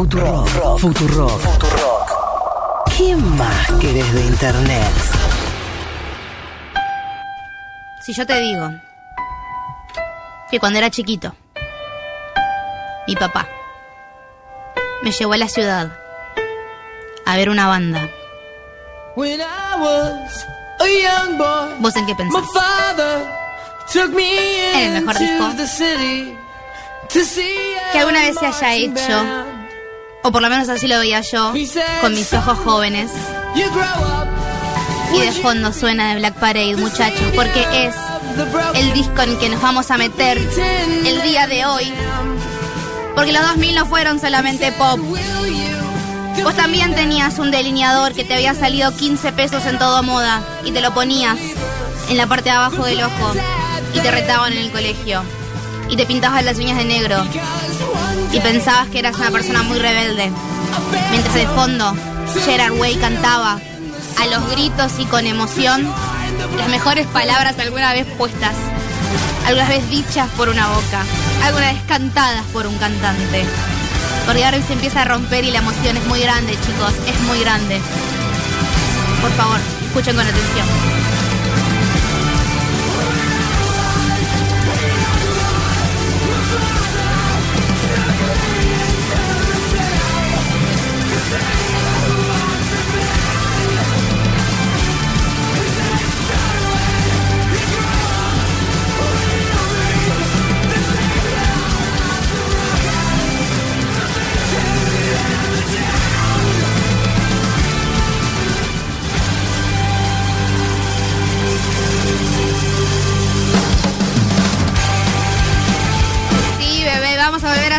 Futuro. Futuro. Futuro. ¿Qué más querés de internet? Si yo te digo que cuando era chiquito, mi papá me llevó a la ciudad a ver una banda. When I was a young boy, ¿Vos en qué my pensás? father took me En el mejor disco. into the city to see Que alguna vez se haya hecho. O por lo menos así lo veía yo, con mis ojos jóvenes. Y de fondo suena de Black Parade, muchachos, porque es el disco en que nos vamos a meter el día de hoy. Porque los 2000 no fueron solamente pop. Vos también tenías un delineador que te había salido 15 pesos en todo moda y te lo ponías en la parte de abajo del ojo y te retaban en el colegio y te pintabas las uñas de negro y pensabas que eras una persona muy rebelde. Mientras de fondo Gerard Way cantaba a los gritos y con emoción las mejores palabras alguna vez puestas, alguna vez dichas por una boca, alguna vez cantadas por un cantante. Porque ahora se empieza a romper y la emoción es muy grande, chicos, es muy grande. Por favor, escuchen con atención.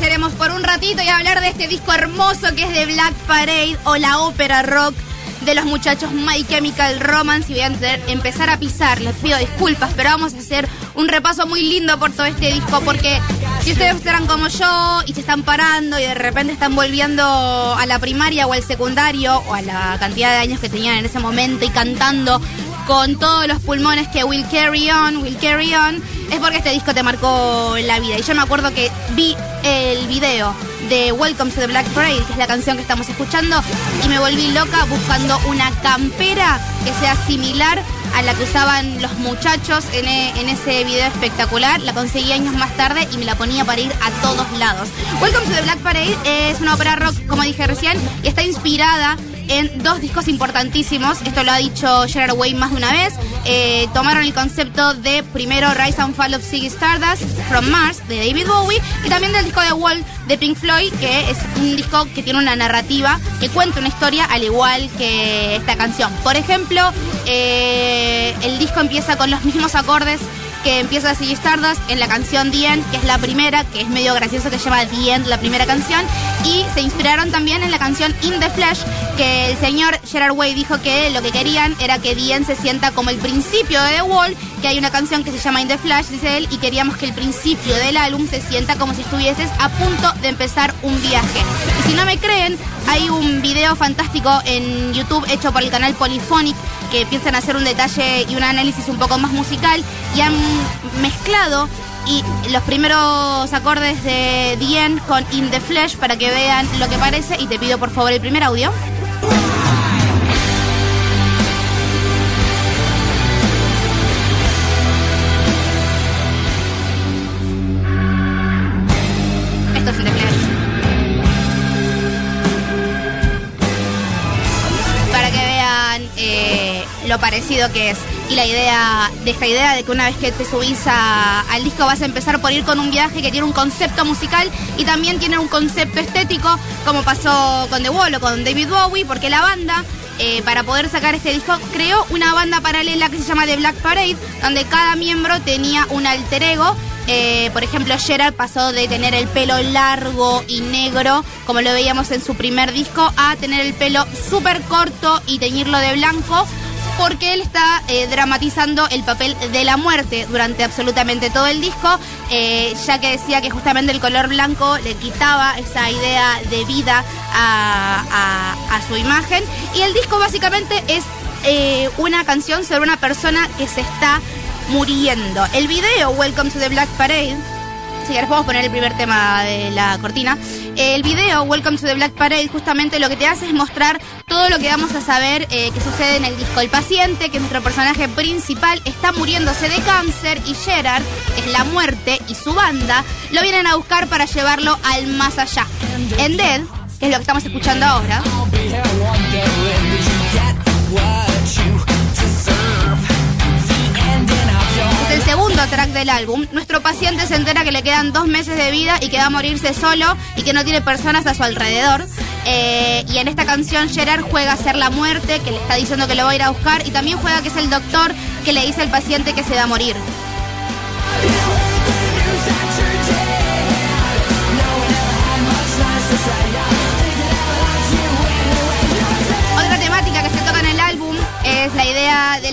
Hemos por un ratito y hablar de este disco hermoso que es de Black Parade o la ópera rock de los muchachos My Chemical Romance. Y voy a empezar a pisar, les pido disculpas, pero vamos a hacer un repaso muy lindo por todo este disco porque si ustedes eran como yo y se están parando y de repente están volviendo a la primaria o al secundario o a la cantidad de años que tenían en ese momento y cantando con todos los pulmones que Will Carry On, Will Carry On, es porque este disco te marcó la vida. Y yo me acuerdo que vi el video de Welcome to the Black Parade, que es la canción que estamos escuchando, y me volví loca buscando una campera que sea similar a la que usaban los muchachos en, e- en ese video espectacular. La conseguí años más tarde y me la ponía para ir a todos lados. Welcome to the Black Parade es una ópera rock, como dije recién, y está inspirada en dos discos importantísimos. Esto lo ha dicho Gerard Way más de una vez. Eh, tomaron el concepto de primero Rise and Fall of Ziggy Stardust from Mars de David Bowie y también del disco de Wall de Pink Floyd, que es un disco que tiene una narrativa que cuenta una historia al igual que esta canción. Por ejemplo, eh, el disco empieza con los mismos acordes que empieza Ziggy Stardust en la canción The End, que es la primera, que es medio gracioso que llama The End, la primera canción, y se inspiraron también en la canción In the Flesh, que el señor Gerard Way dijo que lo que querían era que The End se sienta como el principio de The Wall, que hay una canción que se llama In the Flash, dice él, y queríamos que el principio del álbum se sienta como si estuvieses a punto de empezar un viaje. Y si no me creen, hay un video fantástico en YouTube hecho por el canal Polyphonic que a hacer un detalle y un análisis un poco más musical y han mezclado y los primeros acordes de The End con In the Flesh para que vean lo que parece y te pido por favor el primer audio. Lo parecido que es. Y la idea de esta idea de que una vez que te subís al disco vas a empezar por ir con un viaje que tiene un concepto musical y también tiene un concepto estético, como pasó con The Wall o con David Bowie, porque la banda, eh, para poder sacar este disco, creó una banda paralela que se llama The Black Parade, donde cada miembro tenía un alter ego. Eh, por ejemplo, Gerard pasó de tener el pelo largo y negro, como lo veíamos en su primer disco, a tener el pelo súper corto y teñirlo de blanco, porque él está eh, dramatizando el papel de la muerte durante absolutamente todo el disco, eh, ya que decía que justamente el color blanco le quitaba esa idea de vida a, su imagen. Y el disco básicamente es eh, una canción sobre una persona que se está muriendo. El video Welcome to the Black Parade si ahora podemos poner el primer tema de la cortina. El video, Welcome to the Black Parade, justamente lo que te hace es mostrar todo lo que vamos a saber eh, que sucede en el disco. El paciente, que es nuestro personaje principal, está muriéndose de cáncer y Gerard, que es la muerte, y su banda, lo vienen a buscar para llevarlo al más allá. En Dead, que es lo que estamos escuchando ahora. Segundo track del álbum. Nuestro paciente se entera que le quedan dos meses de vida y que va a morirse solo y que no tiene personas a su alrededor. Eh, y en esta canción Gerard juega a ser la muerte, que le está diciendo que lo va a ir a buscar, y también juega que es el doctor que le dice al paciente que se va a morir.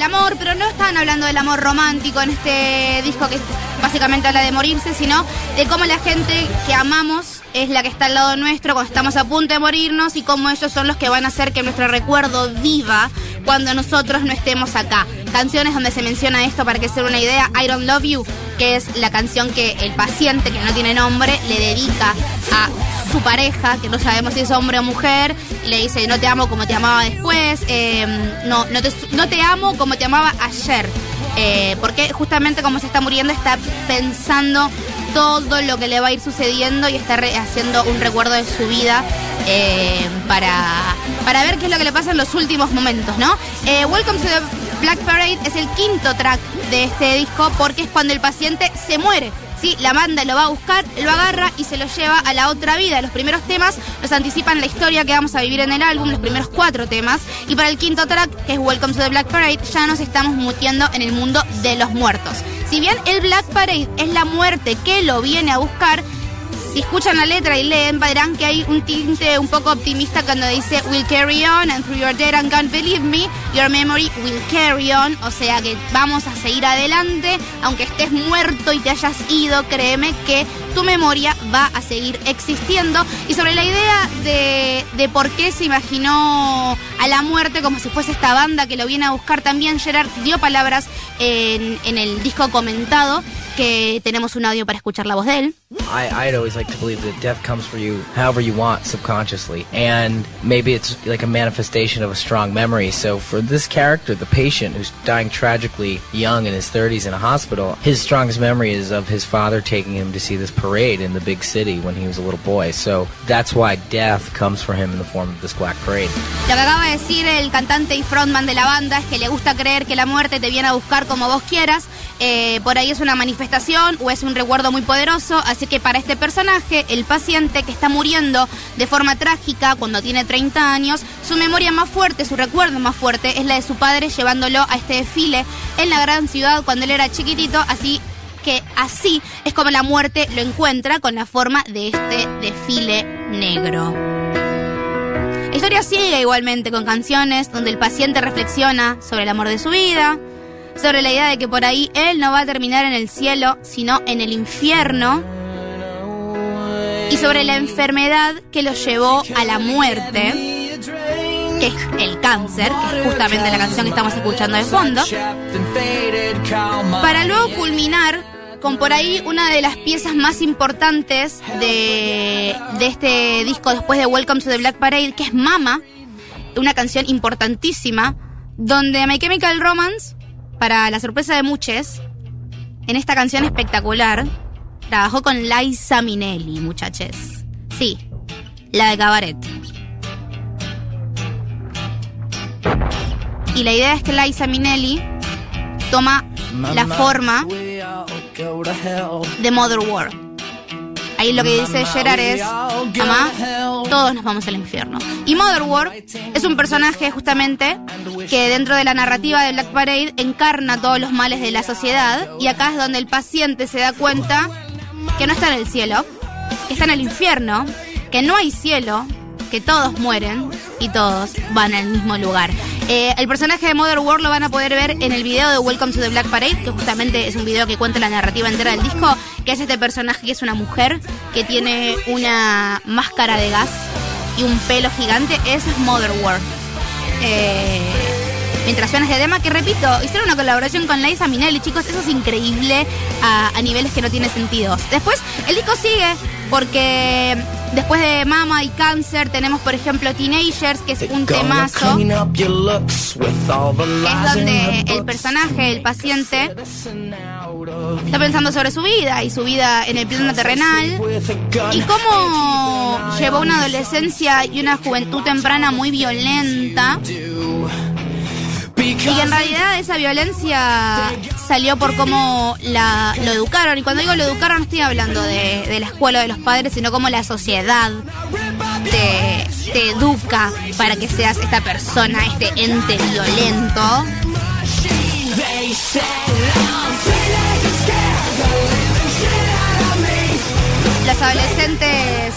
Del amor, pero no están hablando del amor romántico en este disco que básicamente habla de morirse, sino de cómo la gente que amamos es la que está al lado nuestro cuando estamos a punto de morirnos y cómo ellos son los que van a hacer que nuestro recuerdo viva cuando nosotros no estemos acá. Canciones donde se menciona esto para que sea una idea, I Don't Love You, que es la canción que el paciente, que no tiene nombre, le dedica a su pareja, que no sabemos si es hombre o mujer, le dice, no te amo como te amaba después, eh, no, no, te, no te amo como te amaba ayer. Eh, porque justamente como se está muriendo está pensando todo lo que le va a ir sucediendo y está haciendo un recuerdo de su vida eh, para, para ver qué es lo que le pasa en los últimos momentos, ¿no? Welcome to the Black Parade es el quinto track de este disco porque es cuando el paciente se muere. Sí, la banda lo va a buscar, lo agarra y se lo lleva a la otra vida. Los primeros temas nos anticipan la historia que vamos a vivir en el álbum, los primeros cuatro temas. Y para el quinto track, que es Welcome to the Black Parade, ya nos estamos mutiendo en el mundo de los muertos. Si bien el Black Parade es la muerte que lo viene a buscar, si escuchan la letra y leen, verán que hay un tinte un poco optimista cuando dice We'll carry on and through your dead and gone, believe me, your memory will carry on. O sea que vamos a seguir adelante, aunque estés muerto y te hayas ido, créeme que tu memoria va a seguir existiendo. Y sobre la idea de, de por qué se imaginó a la muerte como si fuese esta banda que lo viene a buscar, también Gerard dio palabras en, en el disco comentado, que tenemos un audio para escuchar la voz de él. I, I'd always like to believe that death comes for you however you want subconsciously. And maybe it's like a manifestation of a strong memory. So for this character, the patient who's dying tragically young in his 30s in a hospital, his strongest memory is of his father taking him to see this parade in the big city when he was a little boy. So that's why death comes for him in the form of this black parade. Lo que acaba de decir el cantante y frontman de la banda es que le gusta creer que la muerte te viene a buscar como vos quieras. Eh, por ahí es una manifestación o es un recuerdo muy poderoso. Así que para este personaje, el paciente que está muriendo de forma trágica cuando tiene 30 años, su memoria más fuerte, su recuerdo más fuerte es la de su padre llevándolo a este desfile en la gran ciudad cuando él era chiquitito. Así que así es como la muerte lo encuentra con la forma de este desfile negro. La historia sigue igualmente con canciones donde el paciente reflexiona sobre el amor de su vida, sobre la idea de que por ahí él no va a terminar en el cielo, sino en el infierno, y sobre la enfermedad que lo llevó a la muerte, que es el cáncer, que es justamente la canción que estamos escuchando de fondo, para luego culminar con por ahí una de las piezas más importantes de, de este disco después de Welcome to the Black Parade, que es Mama, una canción importantísima, donde My Chemical Romance, para la sorpresa de muchos, en esta canción espectacular, trabajó con Liza Minnelli, muchachos. Sí, la de Cabaret. Y la idea es que Liza Minnelli toma la forma de Mother War. Ahí lo que dice Gerard es, mamá, todos nos vamos al infierno. Y Mother War es un personaje justamente que dentro de la narrativa de Black Parade encarna todos los males de la sociedad y acá es donde el paciente se da cuenta que no está en el cielo, que está en el infierno, que no hay cielo, que todos mueren y todos van al mismo lugar. Eh, el personaje de Mother World lo van a poder ver en el video de Welcome to the Black Parade, que justamente es un video que cuenta la narrativa entera del disco, que es este personaje que es una mujer que tiene una máscara de gas y un pelo gigante. Es Mother World. Eh, mientras suena este tema, que repito, hicieron una colaboración con Liza Minnelli, chicos, eso es increíble a, a niveles que no tiene sentido. Después, el disco sigue porque después de Mama y Cáncer tenemos, por ejemplo, Teenagers, que es un temazo, que es donde el personaje, el paciente, está pensando sobre su vida y su vida en el plano terrenal y cómo llevó una adolescencia y una juventud temprana muy violenta y que en realidad esa violencia salió por cómo la, lo educaron. Y cuando digo lo educaron no estoy hablando de, de la escuela o de los padres, sino como la sociedad te, te educa para que seas esta persona, este ente violento. Los adolescentes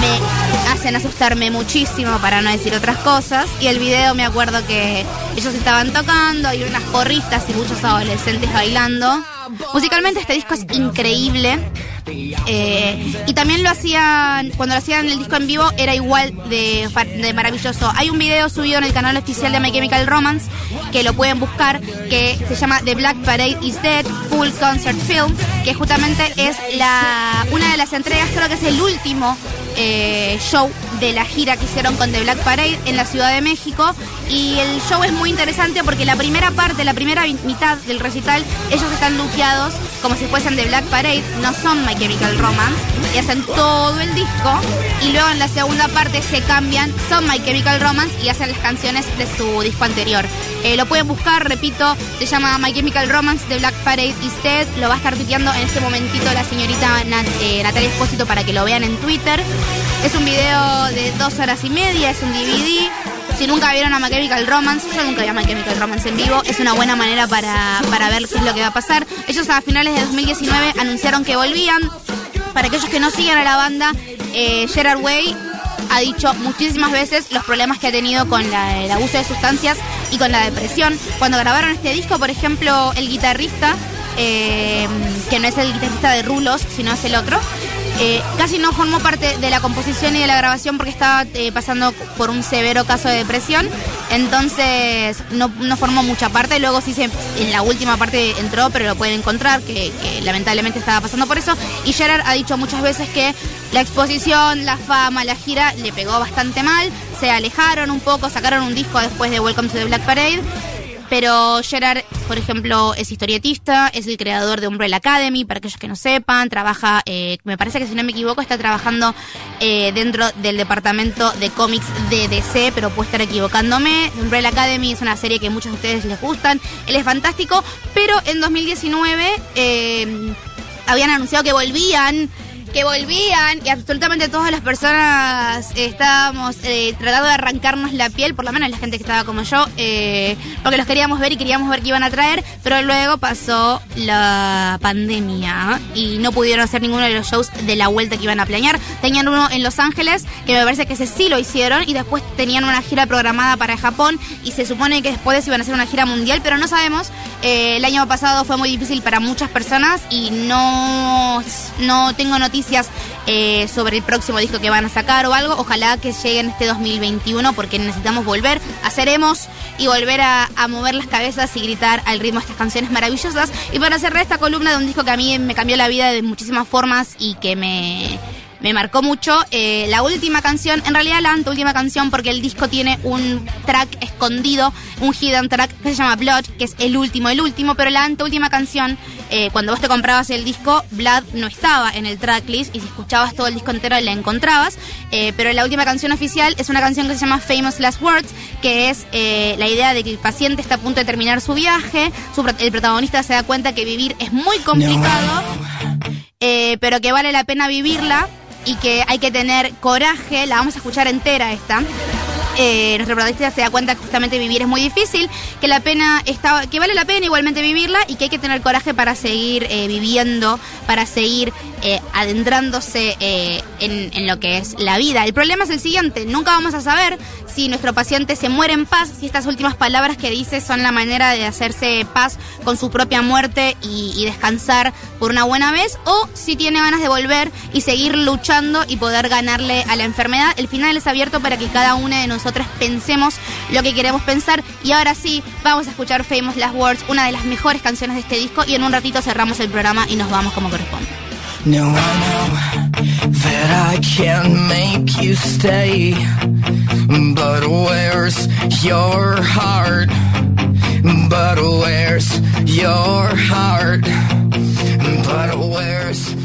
me hacen asustarme muchísimo para no decir otras cosas. Y el video me acuerdo que ellos estaban tocando, y unas porristas y muchos adolescentes bailando. Musicalmente este disco es increíble. Eh, y también lo hacían, cuando lo hacían el disco en vivo, era igual de, maravilloso. Hay un video subido en el canal oficial de My Chemical Romance, que lo pueden buscar, que se llama The Black Parade is Dead Full Concert Film, que justamente es la una de las entregas, creo que es el último eh, show de la gira que hicieron con The Black Parade en la Ciudad de México. Y el show es muy interesante porque la primera parte, la primera mitad del recital, ellos están luqueados como si fuesen The Black Parade, no son My Chemical Romance, y hacen todo el disco. Y luego en la segunda parte se cambian, son My Chemical Romance y hacen las canciones de su disco anterior. Eh, lo pueden buscar, repito, se llama My Chemical Romance The Black Parade is Dead. Lo va a estar tuiteando en este momentito la señorita eh, Natalia Espósito para que lo vean en Twitter. Es un video de dos horas y media, es un DVD. Si nunca vieron a My Romance, yo nunca vi a My Romance en vivo, es una buena manera para, para ver qué es lo que va a pasar. Ellos a finales de 2019 anunciaron que volvían. Para aquellos que no siguen a la banda, eh, Gerard Way ha dicho muchísimas veces los problemas que ha tenido con la- el abuso de sustancias y con la depresión. Cuando grabaron este disco, por ejemplo, el guitarrista, eh, que no es el guitarrista de Rulos, sino es el otro, eh, casi no formó parte de la composición y de la grabación porque estaba eh, pasando por un severo caso de depresión. Entonces no, no formó mucha parte. Luego sí se, en la última parte entró, pero lo pueden encontrar, que, que lamentablemente estaba pasando por eso. Y Gerard ha dicho muchas veces que la exposición, la fama, la gira le pegó bastante mal. Se alejaron un poco, sacaron un disco después de Welcome to the Black Parade. Pero Gerard, por ejemplo, es historietista, es el creador de Umbrella Academy, para aquellos que no sepan, trabaja, eh, me parece que si no me equivoco, está trabajando eh, dentro del departamento de cómics de DC, pero puedo estar equivocándome. Umbrella Academy es una serie que muchos de ustedes les gustan, él es fantástico, pero en 2019 eh, habían anunciado que volvían que volvían y absolutamente todas las personas eh, estábamos eh, tratando de arrancarnos la piel, por lo menos la gente que estaba como yo, eh, porque los queríamos ver y queríamos ver qué iban a traer, pero luego pasó la pandemia y no pudieron hacer ninguno de los shows de la vuelta que iban a planear. Tenían uno en Los Ángeles, que me parece que ese sí lo hicieron, y después tenían una gira programada para Japón y se supone que después iban a hacer una gira mundial, pero no sabemos. Eh, el año pasado fue muy difícil para muchas personas y no, no tengo noticias eh, sobre el próximo disco que van a sacar o algo. Ojalá que lleguen este 2021 porque necesitamos volver, haceremos y volver a, a mover las cabezas y gritar al ritmo de estas canciones maravillosas. Y para cerrar esta columna de un disco que a mí me cambió la vida de muchísimas formas y que me, me marcó mucho. eh, la última canción, en realidad la anteúltima canción, porque el disco tiene un track escondido, un hidden track que se llama Blood, que es el último, el último, pero la anteúltima canción, eh, cuando vos te comprabas el disco, Blood no estaba en el tracklist y si escuchabas todo el disco entero la encontrabas. eh, pero la última canción oficial es una canción que se llama Famous Last Words, que es la idea de que el paciente está a punto de terminar su viaje, su el protagonista se da cuenta que vivir es muy complicado eh, pero que vale la pena vivirla y que hay que tener coraje. La vamos a escuchar entera esta. Eh, nuestro protagonista se da cuenta que justamente vivir es muy difícil, que la pena está, que vale la pena igualmente vivirla y que hay que tener coraje para seguir eh, viviendo, para seguir eh, adentrándose eh, en, lo que es la vida. El problema es el siguiente, nunca vamos a saber si nuestro paciente se muere en paz, si estas últimas palabras que dice son la manera de hacerse paz con su propia muerte y, y descansar por una buena vez, o si tiene ganas de volver y seguir luchando y poder ganarle a la enfermedad. El final es abierto para que cada uno de nosotras pensemos lo que queremos pensar. Y ahora sí, vamos a escuchar Famous Last Words, una de las mejores canciones de este disco. Y en un ratito cerramos el programa y nos vamos como corresponde. No, I know that I can't make you stay. But where's your heart? But where's your heart? But where's